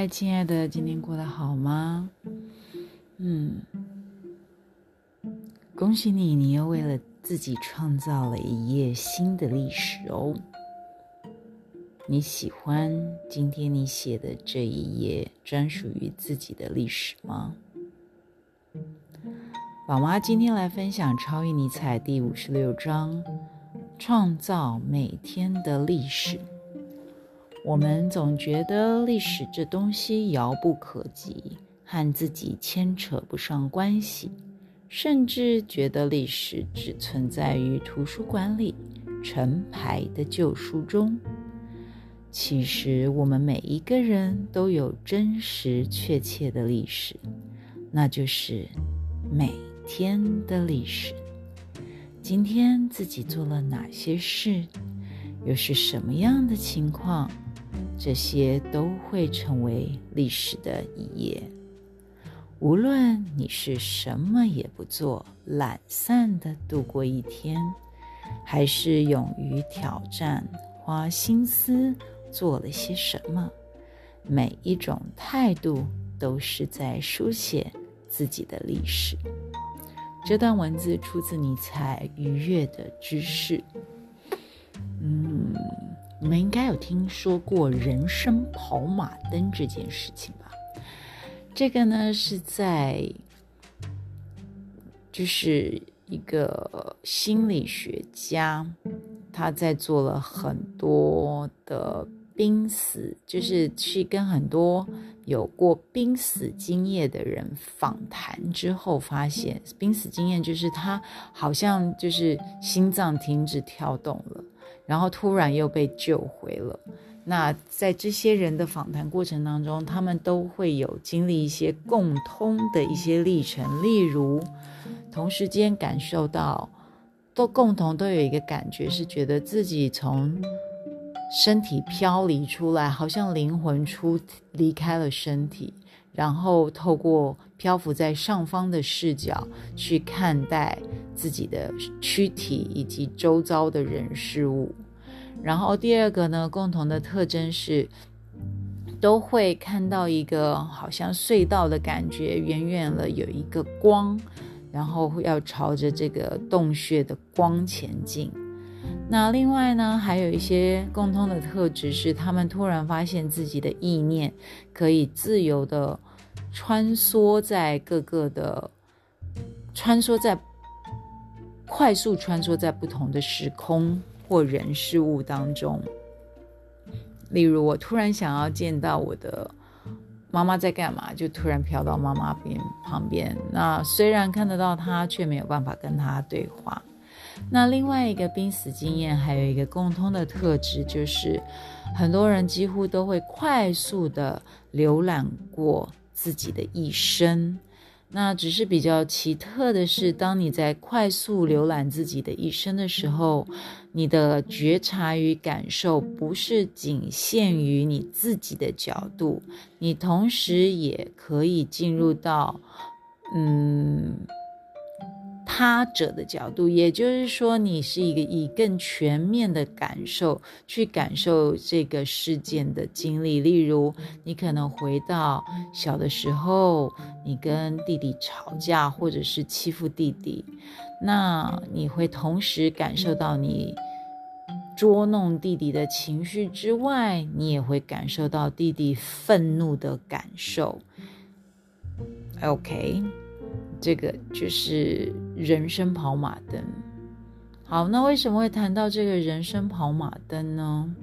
嗨，亲爱的，今天过得好吗？嗯，恭喜你，你又为了自己创造了一页新的历史哦。你喜欢今天你写的这一页专属于自己的历史吗？宝妈今天来分享《超越尼采》第五十六章：创造每天的历史。我们总觉得历史这东西遥不可及，和自己牵扯不上关系，甚至觉得历史只存在于图书馆里成排的旧书中。其实，我们每一个人都有真实确切的历史，那就是每天的历史。今天自己做了哪些事，又是什么样的情况？这些都会成为历史的一页。无论你是什么也不做，懒散的度过一天，还是勇于挑战，花心思做了些什么，每一种态度都是在书写自己的历史。这段文字出自尼采《愉悦的知识》。你们应该有听说过人生跑马灯这件事情吧？这个呢是在，就是一个心理学家，他在做了很多的濒死，就是去跟很多有过濒死经验的人访谈之后，发现濒死经验就是他好像就是心脏停止跳动了。然后突然又被救回了。那在这些人的访谈过程当中，他们都会有经历一些共通的一些历程，例如同时间感受到，都共同都有一个感觉，是觉得自己从身体飘离出来，好像灵魂出离开了身体，然后透过漂浮在上方的视角去看待。自己的躯体以及周遭的人事物，然后第二个呢，共同的特征是都会看到一个好像隧道的感觉，远远了有一个光，然后要朝着这个洞穴的光前进。那另外呢，还有一些共通的特质是，他们突然发现自己的意念可以自由的穿梭在各个的穿梭在。快速穿梭在不同的时空或人事物当中，例如我突然想要见到我的妈妈在干嘛，就突然飘到妈妈边旁边。那虽然看得到她，却没有办法跟她对话。那另外一个濒死经验还有一个共通的特质，就是很多人几乎都会快速的浏览过自己的一生。那只是比较奇特的是，当你在快速浏览自己的一生的时候，你的觉察与感受不是仅限于你自己的角度，你同时也可以进入到，嗯。他者的角度，也就是说，你是一个以更全面的感受去感受这个事件的经历。例如，你可能回到小的时候，你跟弟弟吵架，或者是欺负弟弟，那你会同时感受到你捉弄弟弟的情绪之外，你也会感受到弟弟愤怒的感受。OK。这个就是人生跑马灯。好，那为什么会谈到这个人生跑马灯呢？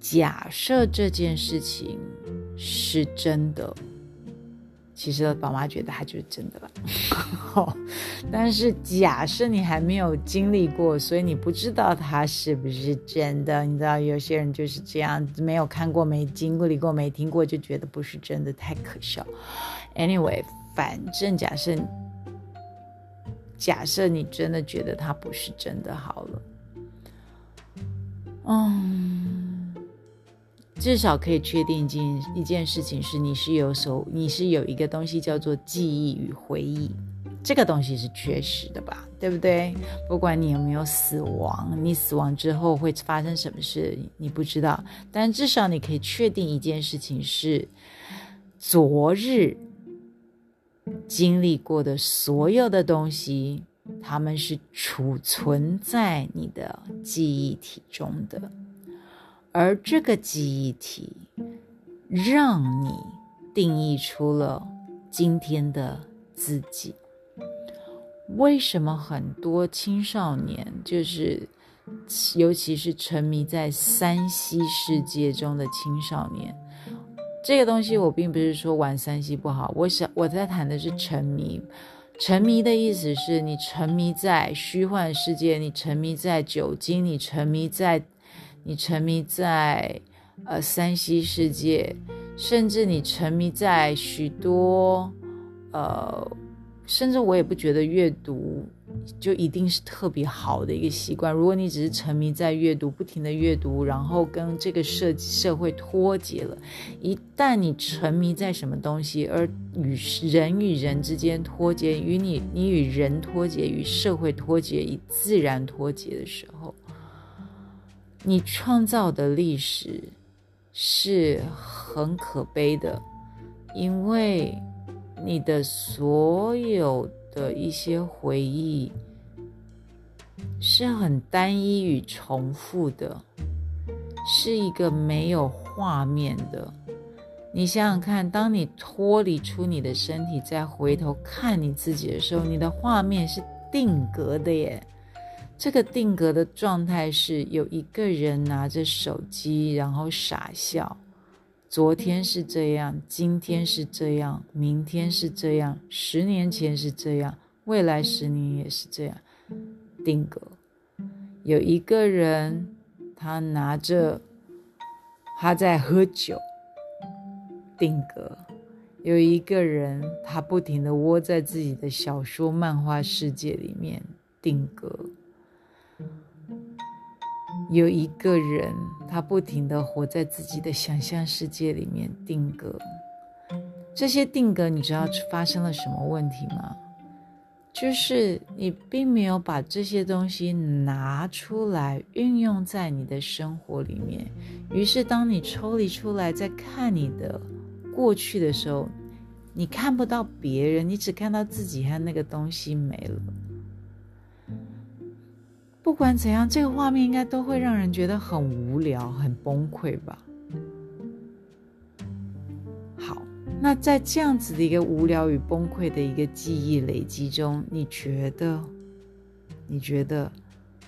假设这件事情是真的。其实宝妈觉得它就是真的了，但是假设你还没有经历过，所以你不知道它是不是真的。你知道有些人就是这样，没有看过、没经历过、没听过，就觉得不是真的，太可笑。Anyway，反正假设假设你真的觉得它不是真的，好了，嗯。至少可以确定一件一件事情是，你是有手，你是有一个东西叫做记忆与回忆。这个东西是确实的吧？对不对？不管你有没有死亡，你死亡之后会发生什么事，你不知道。但至少你可以确定一件事情是：昨日经历过的所有的东西，它们是储存在你的记忆体中的，而这个记忆体让你定义出了今天的自己。为什么很多青少年，就是尤其是沉迷在三西世界中的青少年，这个东西我并不是说玩三 C 不好，我想我在谈的是沉迷。沉迷的意思是你沉迷在虚幻世界，你沉迷在酒精，你沉迷在你沉迷在呃三 C 世界，甚至你沉迷在许多呃。甚至我也不觉得阅读就一定是特别好的一个习惯。如果你只是沉迷在阅读，不停的阅读，然后跟这个社社会脱节了，一旦你沉迷在什么东西，而与人与人之间脱节，与你你与人脱节，与社会脱节，与自然脱节的时候，你创造的历史是很可悲的，因为。你的所有的一些回忆是很单一与重复的，是一个没有画面的。你想想看，当你脱离出你的身体，再回头看你自己的时候，你的画面是定格的耶。这个定格的状态是有一个人拿着手机，然后傻笑。昨天是这样，今天是这样，明天是这样，十年前是这样，未来十年也是这样。定格。有一个人，他拿着，他在喝酒。定格。有一个人，他不停的窝在自己的小说、漫画世界里面。定格。有一个人，他不停的活在自己的想象世界里面定格。这些定格，你知道发生了什么问题吗？就是你并没有把这些东西拿出来运用在你的生活里面。于是，当你抽离出来在看你的过去的时候，你看不到别人，你只看到自己和那个东西没了。不管怎样，这个画面应该都会让人觉得很无聊、很崩溃吧。好，那在这样子的一个无聊与崩溃的一个记忆累积中，你觉得，你觉得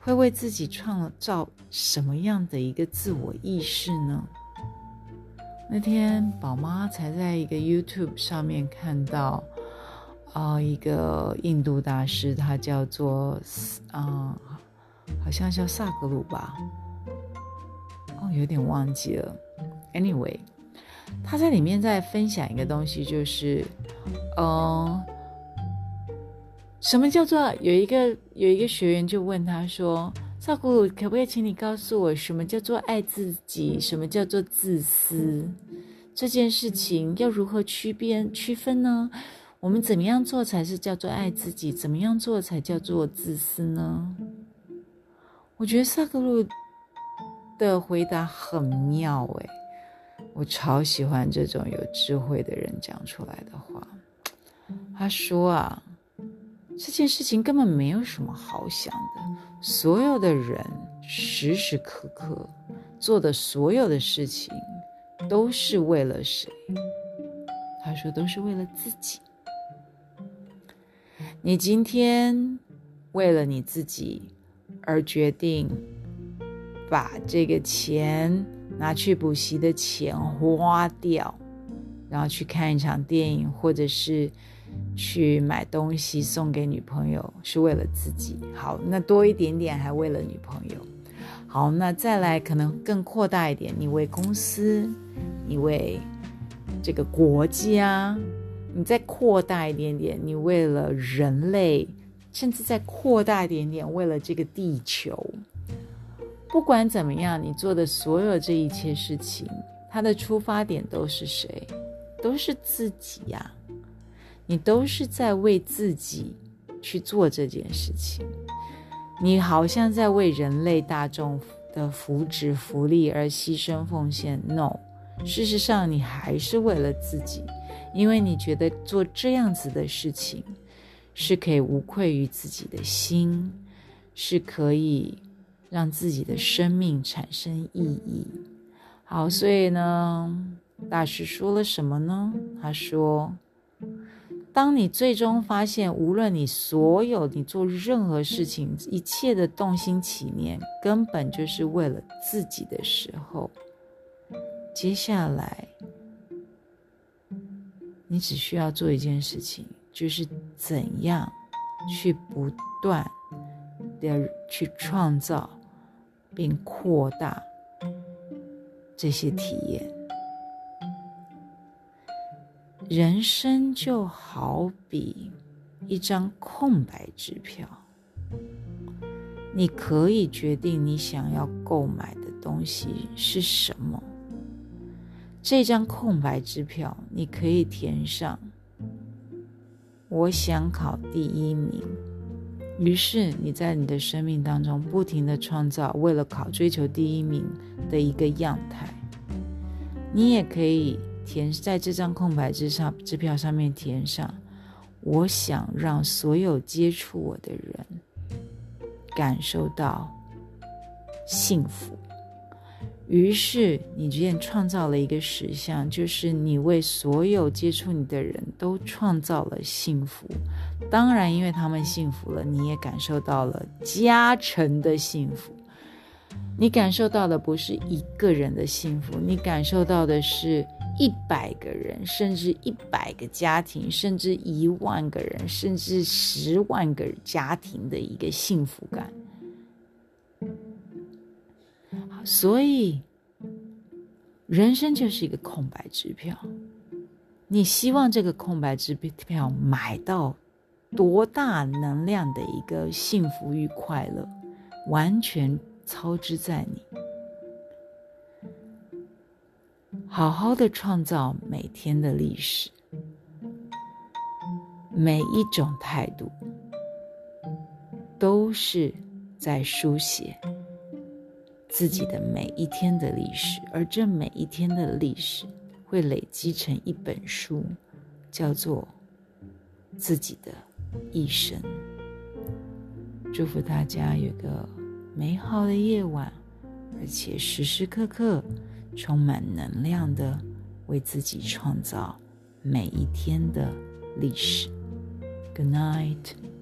会为自己创造什么样的一个自我意识呢？那天宝妈才在一个 YouTube 上面看到，啊，一个印度大师，他叫做啊。好像叫萨格鲁吧，哦，有点忘记了。Anyway，他在里面在分享一个东西，就是，嗯，什么叫做有一个有一个学员就问他说：“萨格鲁，可不可以请你告诉我，什么叫做爱自己？什么叫做自私？这件事情要如何区别区分呢？我们怎么样做才是叫做爱自己？怎么样做才叫做自私呢？”我觉得萨格鲁的回答很妙诶，我超喜欢这种有智慧的人讲出来的话。他说啊，这件事情根本没有什么好想的，所有的人时时刻刻做的所有的事情都是为了谁？他说都是为了自己。你今天为了你自己。而决定把这个钱拿去补习的钱花掉，然后去看一场电影，或者是去买东西送给女朋友，是为了自己。好，那多一点点还为了女朋友。好，那再来可能更扩大一点，你为公司，你为这个国家，你再扩大一点点，你为了人类。甚至再扩大一点点，为了这个地球，不管怎么样，你做的所有这一切事情，它的出发点都是谁？都是自己呀。你都是在为自己去做这件事情。你好像在为人类大众的福祉、福利而牺牲奉献。No，事实上你还是为了自己，因为你觉得做这样子的事情是可以无愧于自己的心，是可以让自己的生命产生意义。好，所以呢，大师说了什么呢？他说：“当你最终发现，无论你所有你做任何事情，一切的动心起念，根本就是为了自己的时候，接下来你只需要做一件事情，就是怎样去不断的去创造并扩大。”这些体验，人生就好比一张空白支票，你可以决定你想要购买的东西是什么。这张空白支票，你可以填上“我想考第一名”。于是你在你的生命当中不停的创造，为了考追求第一名的一个样态。你也可以填在这张空白支上支票上面填上，我想让所有接触我的人感受到幸福。于是你逐渐创造了一个实相，就是你为所有接触你的人都创造了幸福。当然，因为他们幸福了，你也感受到了加成的幸福。你感受到的不是一个人的幸福，你感受到的是一百个人，甚至一百个家庭，甚至一万个人，甚至十万个家庭的一个幸福感。所以，人生就是一个空白支票。你希望这个空白支票买到多大能量的一个幸福与快乐，完全操之在你。好好的创造每天的历史，每一种态度都是在书写。自己的每一天的历史，而这每一天的历史会累积成一本书，叫做《自己的一生》。祝福大家有个美好的夜晚，而且时时刻刻充满能量的为自己创造每一天的历史。Good night。